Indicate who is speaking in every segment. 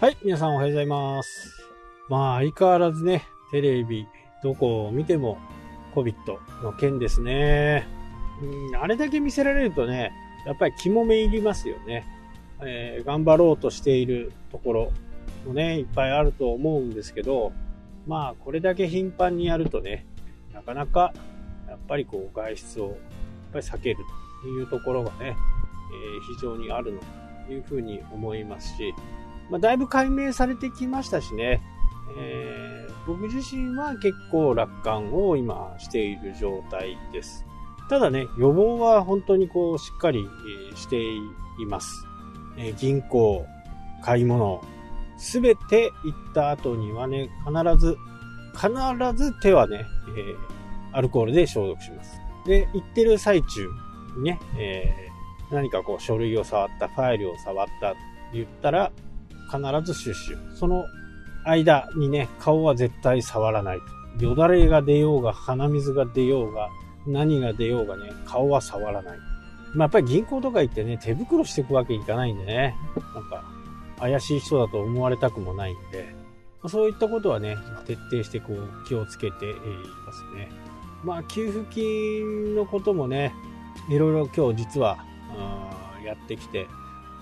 Speaker 1: はい、皆さんおはようございます。まあ、相変わらずね、テレビ、どこを見ても COVID の件ですね。うん、あれだけ見せられるとね、やっぱり肝め入りますよね。えー頑張ろうとしているところもね、いっぱいあると思うんですけど、まあ、これだけ頻繁にやるとね、なかなか、やっぱりこう、外出を、やっぱり避けるというところがね、えー非常にあるのというふうに思いますし、まあ、だいぶ解明されてきましたしね、えー僕自身は結構楽観を今している状態です。ただね、予防は本当にこうしっかりしています。えー銀行、買い物、すべて行った後にはね、必ず、必ず手はね、えーアルコールで消毒します。で、行ってる最中にね、えー何かこう書類を触った、ファイルを触ったと言ったら、必ずシュッシュ。その間にね、顔は絶対触らないと。よだれが出ようが、鼻水が出ようが、何が出ようがね、顔は触らない。まあ、やっぱり銀行とか行ってね、手袋していくわけいかないんでね、なんか、怪しい人だと思われたくもないんで、そういったことはね、徹底してこう気をつけていますね。まあ、給付金のこともね、いろいろ今日実は、やってきて、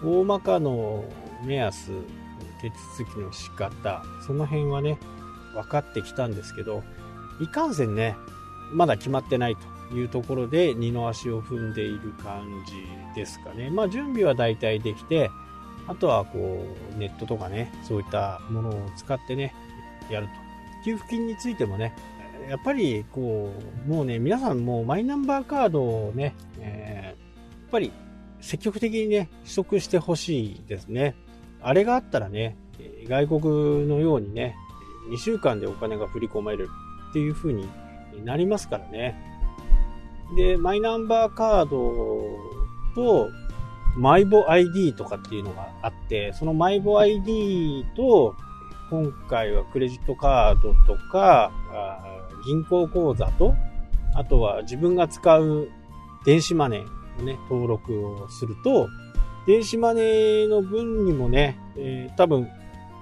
Speaker 1: 大まかの目安、手続きの仕方、その辺はね、分かってきたんですけど、いかんせんね、まだ決まってないというところで二の足を踏んでいる感じですかね。まあ準備は大体できて、あとはこうネットとかね、そういったものを使ってね、やると。給付金についてもね、やっぱりこう、もうね、皆さんもうマイナンバーカードをね、えーやっぱり積極的にね、取得してほしいですね。あれがあったらね、外国のようにね、2週間でお金が振り込まれるっていう風になりますからね。で、マイナンバーカードと、マイボ ID とかっていうのがあって、そのマイボ ID と、今回はクレジットカードとか、銀行口座と、あとは自分が使う電子マネーね、登録をすると、電子マネーの分にもね、えー多分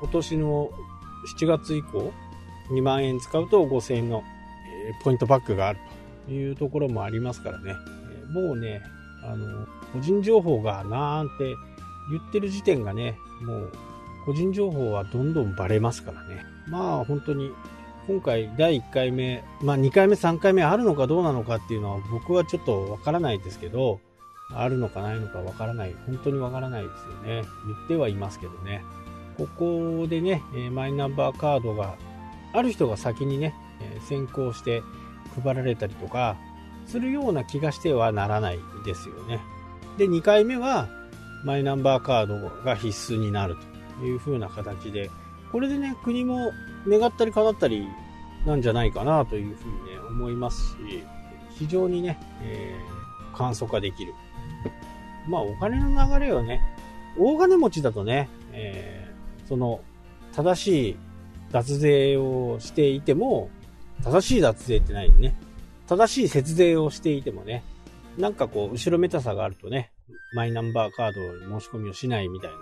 Speaker 1: 今年の7月以降、2万円使うと5000円の、えーポイントバックがあるというところもありますからね。えーもうね、あの、個人情報がなんて言ってる時点がね、もう個人情報はどんどんバレますからね。まあ本当に今回第1回目、まあ2回目3回目あるのかどうなのかっていうのは僕はちょっとわからないですけど、あるのかないのかわからない。本当にわからないですよね。言ってはいますけどね。ここでね、マイナンバーカードがある人が先にね、先行して配られたりとかするような気がしてはならないですよね。で、2回目はマイナンバーカードが必須になるという風な形で、これでね、国も願ったり叶ったりなんじゃないかなというふうにね、思いますし、非常にね、えー簡素化できる。まあ、お金の流れをね、大金持ちだとね、えーその、正しい脱税をしていても、正しい脱税ってないね。正しい節税をしていてもね、なんかこう、後ろめたさがあるとね、マイナンバーカード申し込みをしないみたいな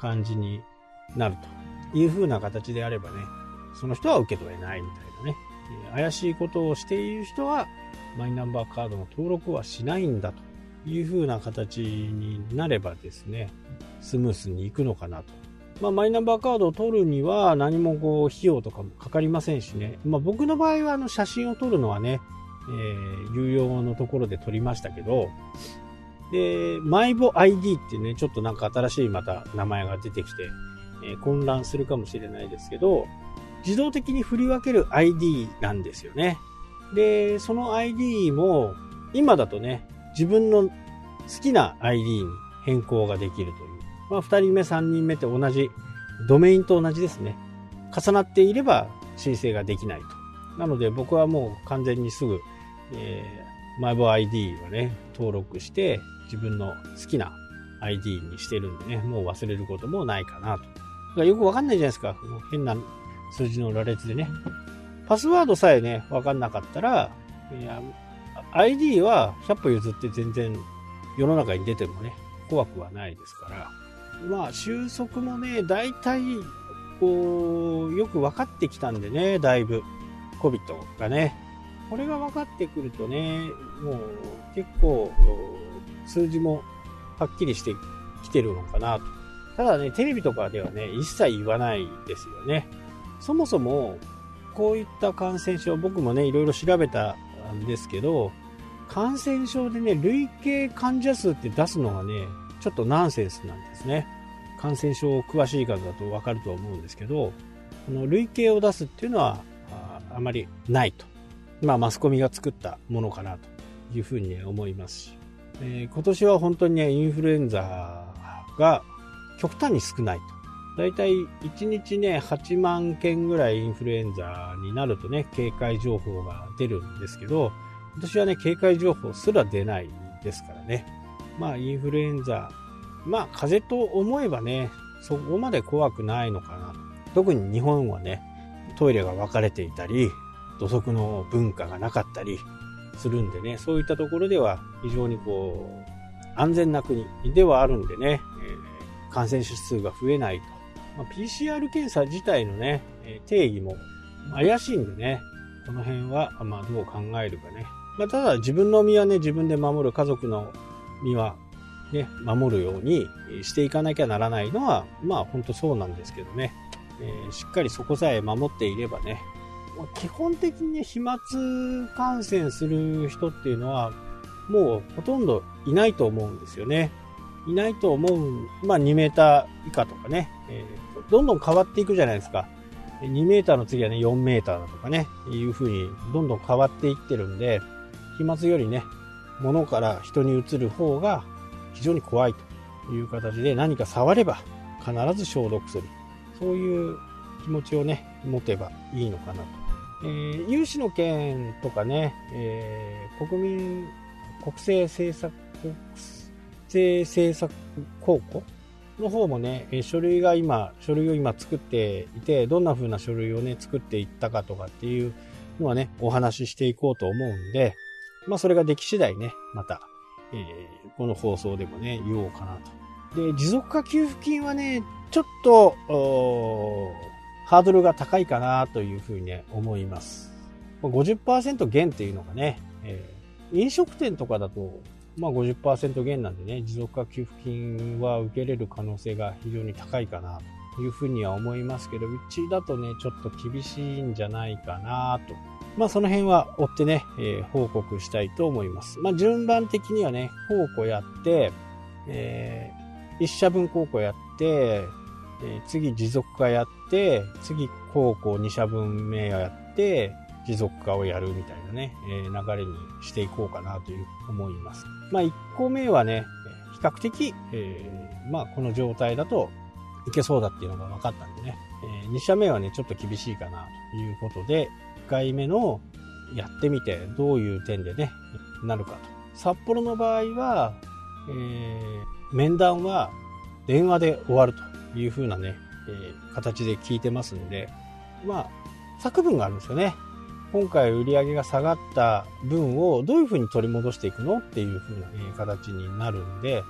Speaker 1: 感じになるという風な形であればね、その人は受け取れないみたいなね、怪しいことをしている人は、マイナンバーカードの登録はしないんだという風な形になればですね、スムースにいくのかなと。まあ、マイナンバーカードを取るには何もこう費用とかもかかりませんしね。まあ、僕の場合はあの写真を撮るのはね、えー有料のところで撮りましたけど、で、マイボ ID ってね、ちょっとなんか新しいまた名前が出てきて、えー混乱するかもしれないですけど、自動的に振り分ける ID なんですよね。で、その ID も、今だとね、自分の好きな ID に変更ができるという。まあ、二人目、三人目って同じ、ドメインと同じですね。重なっていれば申請ができないと。なので僕はもう完全にすぐ、えー、マイボ ID をね、登録して、自分の好きな ID にしてるんでね、もう忘れることもないかなと。だからよくわかんないじゃないですか。変な数字の羅列でね。パスワードさえね、わかんなかったら、いや ID は100歩譲って全然世の中に出てもね、怖くはないですから、まあ、収束もね、大体、こう、よく分かってきたんでね、だいぶ。COVID がね。これが分かってくるとね、もう結構、数字もはっきりしてきてるのかなと。ただね、テレビとかではね、一切言わないですよね。そもそも、こういった感染症、僕もね、いろいろ調べたんですけど、感染症でね、累計患者数って出すのがね、ちょっとナンセンスなんですね。感染症詳しい方だとわかると思うんですけど、この累計を出すっていうのはああまりないと。まあ、マスコミが作ったものかなというふうに、思いますし、えー、今年は本当にね、インフルエンザが極端に少ないと。だいたい1日ね、8万件ぐらいインフルエンザになるとね、警戒情報が出るんですけど、今年はね、警戒情報すら出ないですからね。まあ、インフルエンザ、まあ、風邪と思えばね、そこまで怖くないのかな。特に日本はね、トイレが分かれていたり、土足の文化がなかったりするんでね、そういったところでは非常にこう、安全な国ではあるんでね、えー、感染者数が増えないと。まあ、PCR 検査自体のね、定義も怪しいんでね、この辺は、まあ、どう考えるかね。まあ、ただ自分の身はね、自分で守る、家族の身はね、守るようにしていかなきゃならないのは、まあ本当そうなんですけどね、えー、しっかりそこさえ守っていればね、基本的に飛沫感染する人っていうのは、もうほとんどいないと思うんですよね。いないと思う、まあ2メーター以下とかね、えー、どんどん変わっていくじゃないですか。2メーターの次はね、4メーターだとかね、いう風にどんどん変わっていってるんで、飛沫よりね、物から人に移る方が非常に怖いという形で何か触れば必ず消毒する。そういう気持ちをね、持てばいいのかなとえー、有志の件とかね、えー、国民、国政政策、国政政策高校の方もね、書類が今、書類を今作っていて、どんな風な書類をね、作っていったかとかっていうのはね、お話ししていこうと思うんで、まあそれができ次第ね、また、えー、この放送でもね、言おうかなと。で、持続化給付金はね、ちょっと、ハードルが高いかなというふうに、ね、思います。50%減っていうのがね、えー、飲食店とかだと、まあ50%減なんでね、持続化給付金は受けれる可能性が非常に高いかなというふうには思いますけど、うちだとね、ちょっと厳しいんじゃないかなと。まあその辺は追ってね、えー、報告したいと思います。まあ順番的にはね、高校やって、えー、一社分高校やって、えー、次持続化やって、次高校2社分目やって、持続化をやるみたいなね、え、流れにしていこうかなという思います。まあ1個目はね、比較的、えー、まあこの状態だといけそうだっていうのが分かったんでね、えー、2社目はね、ちょっと厳しいかなということで、1回目のやってみてどういう点でね、なるかと。札幌の場合は、えー、面談は電話で終わると。いう風なね、え、形で聞いてますんで、まあ、作文があるんですよね。今回売り上げが下がった分をどういう風に取り戻していくのっていう風な、形になるんで、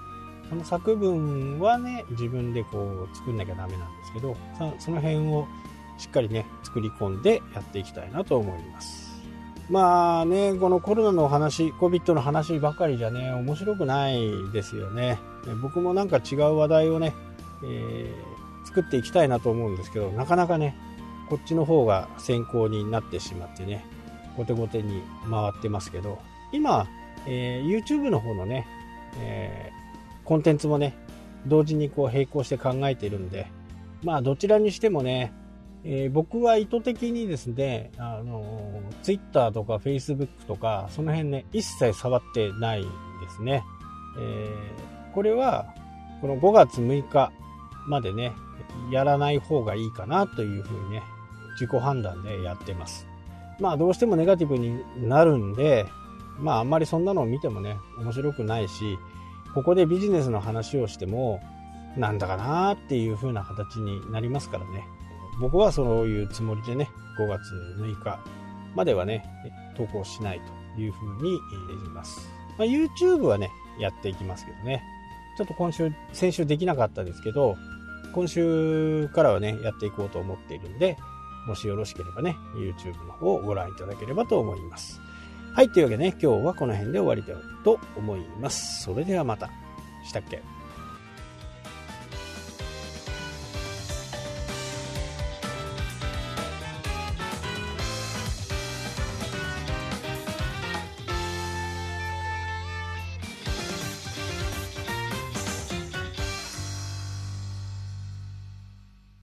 Speaker 1: その作文はね、自分でこう作んなきゃダメなんですけど、その辺をしっかりね、作り込んでやっていきたいなと思います。まあね、このコロナの話、COVID の話ばかりじゃね、面白くないですよね。僕もなんか違う話題をね、えー、作っていきたいなと思うんですけど、なかなかね、こっちの方が先行になってしまってね、後手後手に回ってますけど、今、えー、YouTube の方のね、えー、コンテンツもね、同時にこう並行して考えているんで、まあどちらにしてもね、えー、僕は意図的にですね、あの、Twitter とか Facebook とか、その辺ね、一切触ってないんですね。えー、これは、この5月6日までね、やらない方がいいかなというふうにね、自己判断でやってます。まあどうしてもネガティブになるんで、まああんまりそんなのを見てもね、面白くないし、ここでビジネスの話をしても、なんだかなっていう風な形になりますからね。僕はそういうつもりでね、5月6日まではね、投稿しないという風に言います。まあ、YouTube はね、やっていきますけどね。ちょっと今週、先週できなかったですけど、今週からはね、やっていこうと思っているんで、もしよろしければね、YouTube の方をご覧いただければと思います。はい、というわけでね、今日はこの辺で終わりたいと思います。それではまた。したっけ？